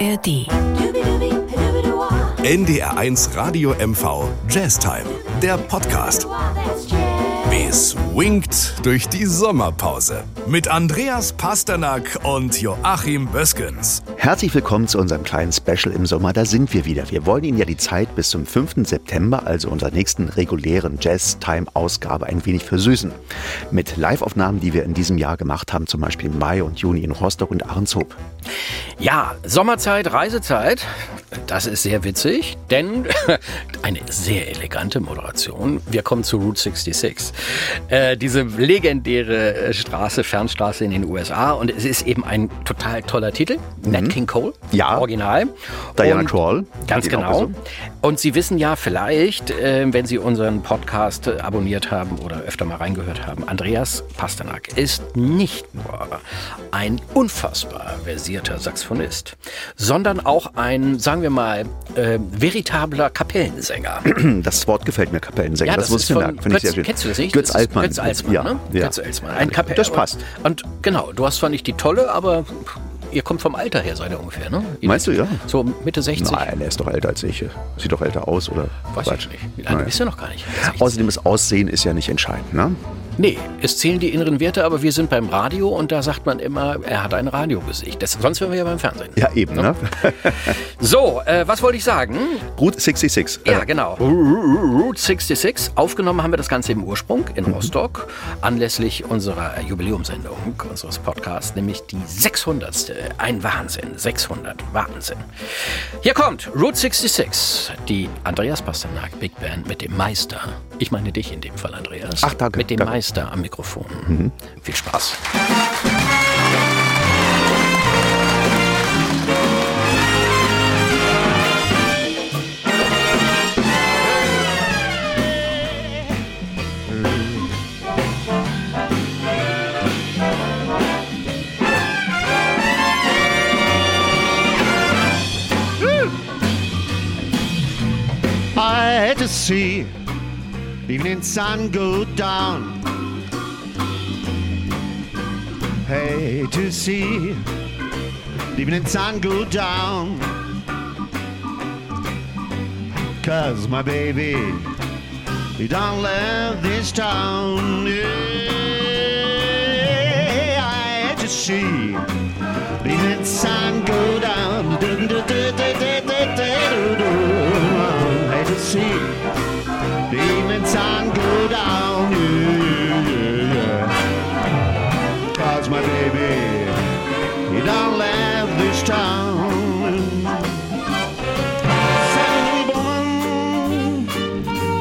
ARD. NDR1 Radio MV Jazztime, der Podcast. Wie swingt durch die Sommerpause mit Andreas Pasternak und Joachim Böskens. Herzlich willkommen zu unserem kleinen Special im Sommer. Da sind wir wieder. Wir wollen Ihnen ja die Zeit bis zum 5. September, also unserer nächsten regulären Jazz-Time-Ausgabe, ein wenig versüßen. Mit Live-Aufnahmen, die wir in diesem Jahr gemacht haben, zum Beispiel im Mai und Juni in Rostock und Ahrenshoop. Ja, Sommerzeit, Reisezeit. Das ist sehr witzig, denn eine sehr elegante Moderation. Wir kommen zu Route 66. Äh, diese legendäre äh, Straße, Fernstraße in den USA. Und es ist eben ein total toller Titel. Mhm. Nat King Cole. Ja. Original. Diana Und Kroll. Ganz genau. Und Sie wissen ja vielleicht, äh, wenn Sie unseren Podcast abonniert haben oder öfter mal reingehört haben, Andreas Pasternak ist nicht nur ein unfassbar versierter Saxophonist, sondern auch ein, sagen wir mal, äh, veritabler Kapellensänger. Das Wort gefällt mir, Kapellensänger. Ja, das, das muss ich mir merken. Finde ich Götz- sehr schön. kennst du das nicht? Götz Das Altmann. Götz Altmann, ja, ne? Ja. Götz Altmann. Ein Kapell. Das passt. Und genau, du hast zwar nicht die tolle, aber ihr kommt vom Alter her, seid ihr ungefähr, ne? Ihr Meinst du, ja? So Mitte 60? Nein, er ist doch älter als ich. Sieht doch älter aus, oder? Weiß Quatsch. ich nicht. Nein. bist du noch gar nicht? Außerdem das Aussehen ist ja nicht entscheidend, ne? Nee, es zählen die inneren Werte, aber wir sind beim Radio und da sagt man immer, er hat ein Radiogesicht. Das, sonst wären wir ja beim Fernsehen. Ja, eben, ne? So, äh, was wollte ich sagen? Route 66. Ja, genau. Route 66. Aufgenommen haben wir das Ganze im Ursprung in Rostock, anlässlich unserer Jubiläumsendung unseres Podcasts, nämlich die 600. Ein Wahnsinn. 600. Wahnsinn. Hier kommt Route 66, die Andreas Pasternak Big Band mit dem Meister. Ich meine dich in dem Fall, Andreas. Ach, danke, Mit dem danke. Meister am Mikrofon. Viel Spaß. I hate to see evening sun go down. Hate to see evening sun go down. Cause my baby, he don't live this town. Yeah, I hate to see evening sun go down. Hate to see evening sun go down. Yeah, yeah, yeah. Cause my baby, he don't live this town.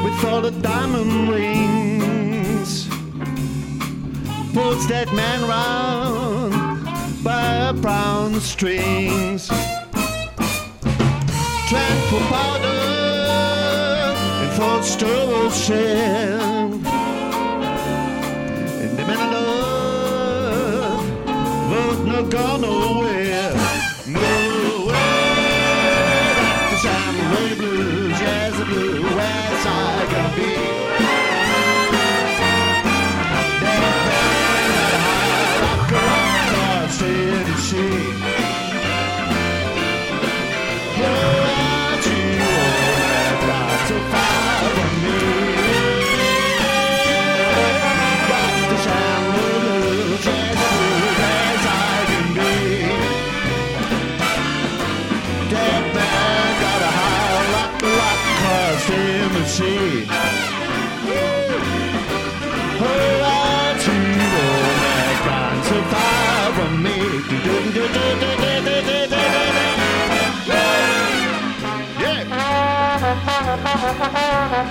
With all the diamond rings pulls that man round by brown strings. Tranquil powder Lord Stirl and the men of love, but not gone nowhere.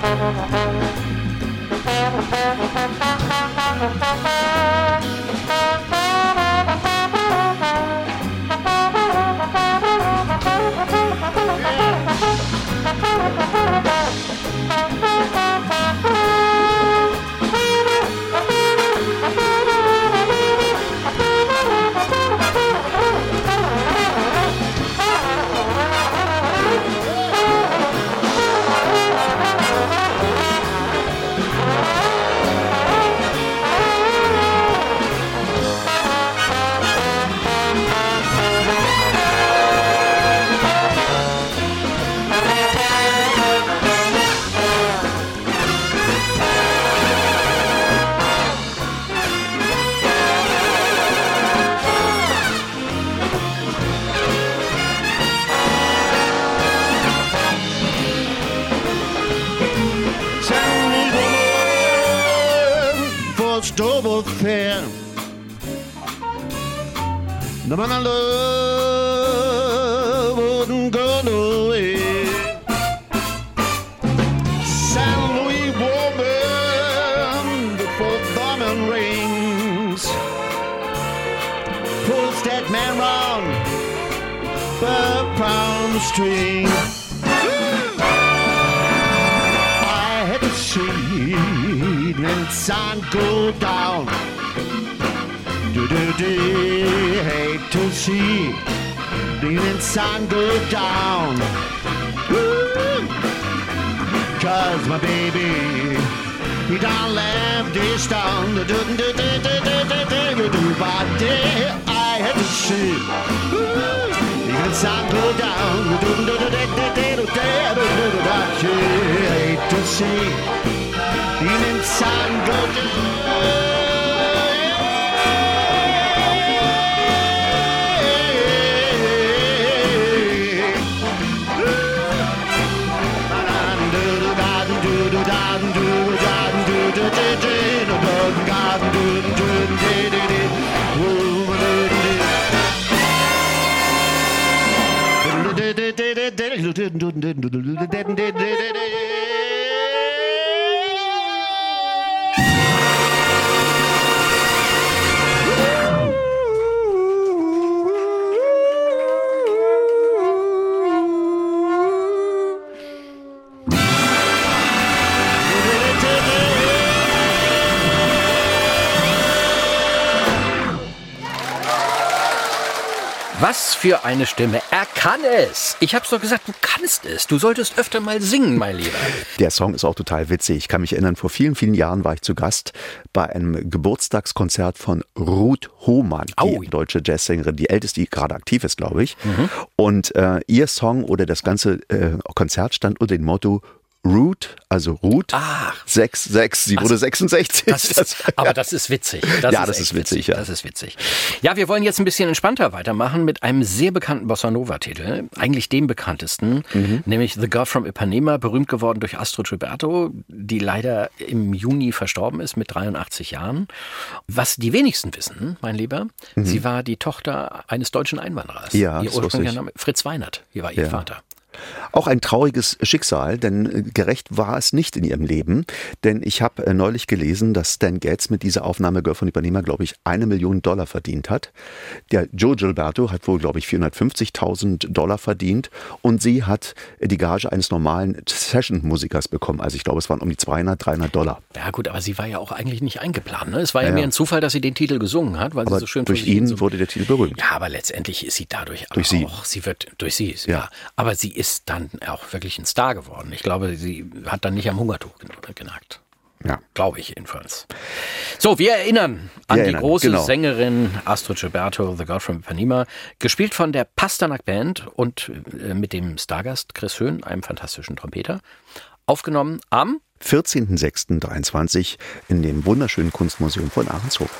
The I love wouldn't go nowhere. San Luis woman, the fourth diamond rings. Pulls that man round the pound string. I had to see the sun go down. Do do do, hate to see the sun go down. Cause my baby, he done left this town. Do do do do do do do do but day I had to see. Woo! The sun go down. Do do do do do do do do do do but hate to see the sun go down. Was für eine Stimme. Kann es. Ich hab's doch gesagt, du kannst es. Du solltest öfter mal singen, mein Lieber. Der Song ist auch total witzig. Ich kann mich erinnern, vor vielen, vielen Jahren war ich zu Gast bei einem Geburtstagskonzert von Ruth Hohmann, die Au. deutsche Jazzsängerin, die älteste, die gerade aktiv ist, glaube ich. Und äh, ihr Song oder das ganze äh, Konzert stand unter dem Motto Root, also Ruth, Ach. 66. Sie wurde 66. Das ist, aber das ist witzig. Das Ja, das echt ist witzig, ja. Das ist witzig. Ja, wir wollen jetzt ein bisschen entspannter weitermachen mit einem sehr bekannten Bossa Nova-Titel. Eigentlich dem bekanntesten, Mhm. nämlich The Girl from Ipanema, berühmt geworden durch Astrid Gilberto, die leider im Juni verstorben ist mit 83 Jahren. Was die wenigsten wissen, mein Lieber, sie war die Tochter eines deutschen Einwanderers. Mhm. Ja, ihr das ursprünglicher ich. Name Fritz Weinert, hier war ihr Ja. Vater. Auch ein trauriges Schicksal, denn äh, gerecht war es nicht in ihrem Leben. Denn ich habe äh, neulich gelesen, dass Stan Getz mit dieser Aufnahme Girl von Ipanema, glaube ich, eine Million Dollar verdient hat. Der Joe Gilberto hat wohl, glaube ich, 450.000 Dollar verdient und sie hat äh, die Gage eines normalen Session-Musikers bekommen. Also ich glaube, es waren um die 200, 300 Dollar. Ja gut, aber sie war ja auch eigentlich nicht eingeplant. Ne? Es war ja, Ja, mehr ein Zufall, dass sie den Titel gesungen hat, weil Aber sie so schön durch ihn wurde der Titel berühmt. Ja, aber letztendlich ist sie dadurch Durch auch, sie. sie wird durch sie, ja. Ja. Aber sie ist dann auch wirklich ein Star geworden. Ich glaube, sie hat dann nicht am Hungertuch gen- genagt. Ja. Glaube ich jedenfalls. So, wir erinnern an Wir die erinnern, große genau. Sängerin Astrid Gilberto, The Girl from Ipanema, gespielt von der Pasternak Band und äh, mit dem Stargast Chris Höhn, einem fantastischen Trompeter. Aufgenommen am 14.06.23 in dem wunderschönen Kunstmuseum von Ahrenshof.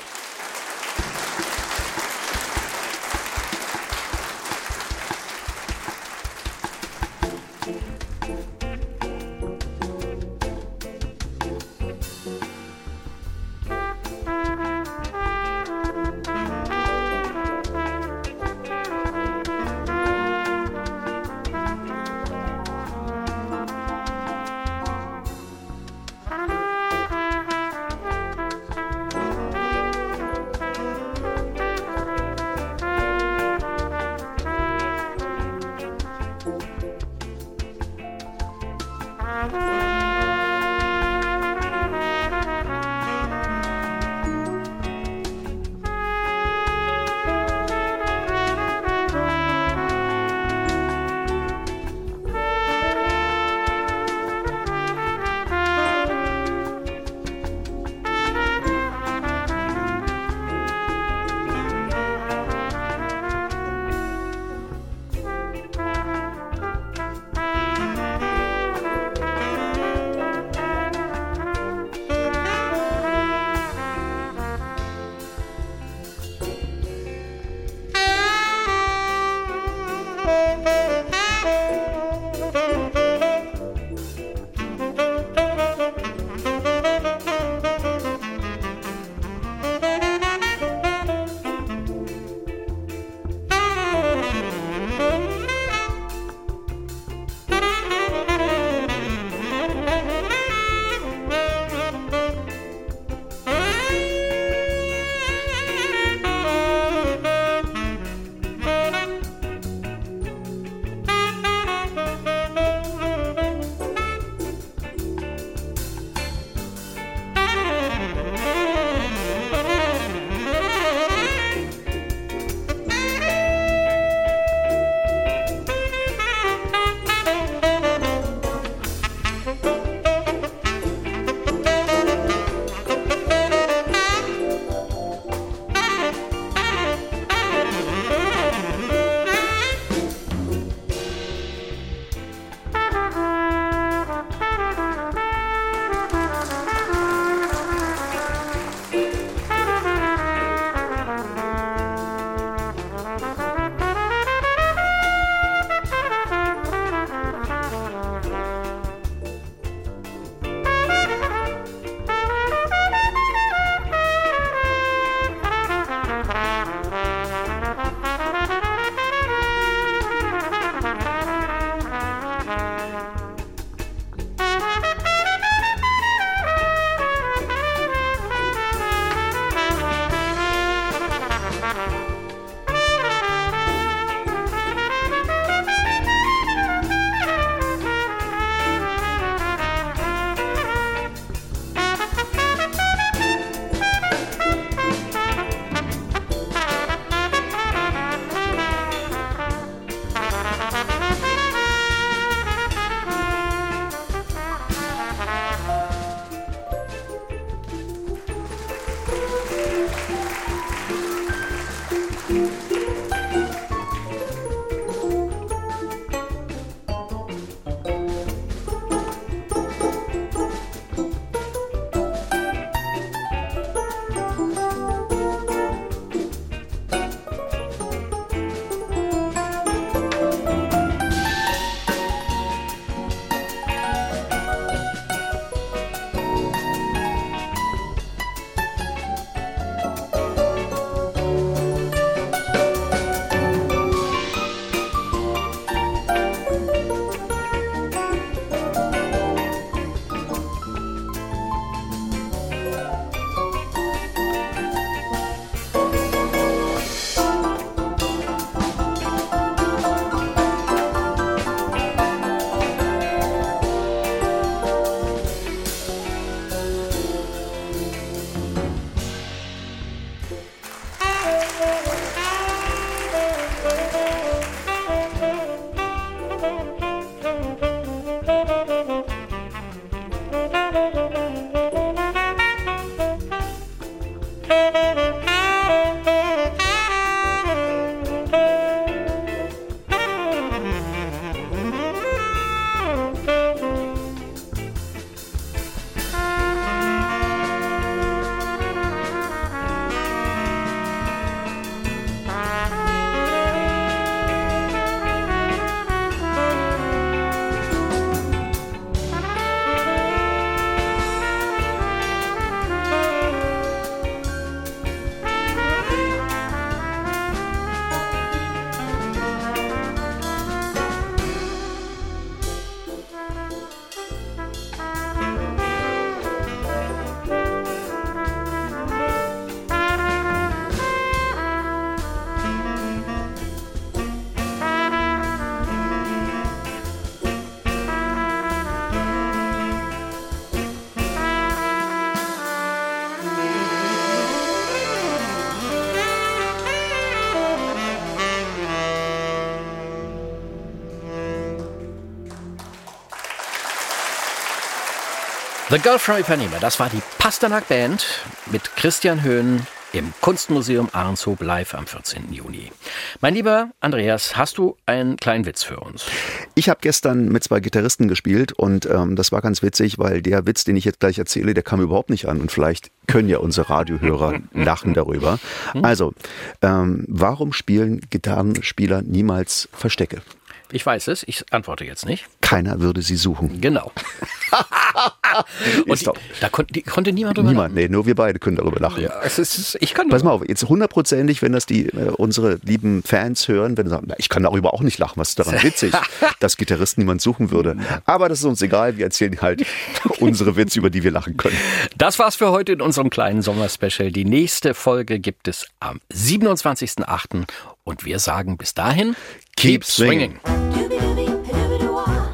The Girl from Ipanema, das war die Pasternak Band mit Christian Höhn im Kunstmuseum Ahrenshoop live am 14. Juni. Mein lieber Andreas, hast du einen kleinen Witz für uns? Ich habe gestern mit zwei Gitarristen gespielt und ähm, das war ganz witzig, weil der Witz, den ich jetzt gleich erzähle, der kam überhaupt nicht an und vielleicht können ja unsere Radiohörer lachen darüber. Also, ähm, warum spielen Gitarrenspieler niemals Verstecke? Ich weiß es, ich antworte jetzt nicht. Keiner würde sie suchen. Genau. Und die, da konnte, die, konnte niemand drüber Niemand, nee, nur wir beide können darüber lachen. lachen. Ja, es ist, ich kann Pass mal auf, jetzt hundertprozentig, wenn das die äh, unsere lieben Fans hören, wenn sie sagen, na, ich kann darüber auch nicht lachen, was ist daran witzig, dass Gitarristen niemand suchen würde. Aber das ist uns egal, wir erzählen halt unsere Witze, über die wir lachen können. Das war's für heute in unserem kleinen Sommerspecial. Die nächste Folge gibt es am 27.08. Und wir sagen bis dahin, Keep swinging.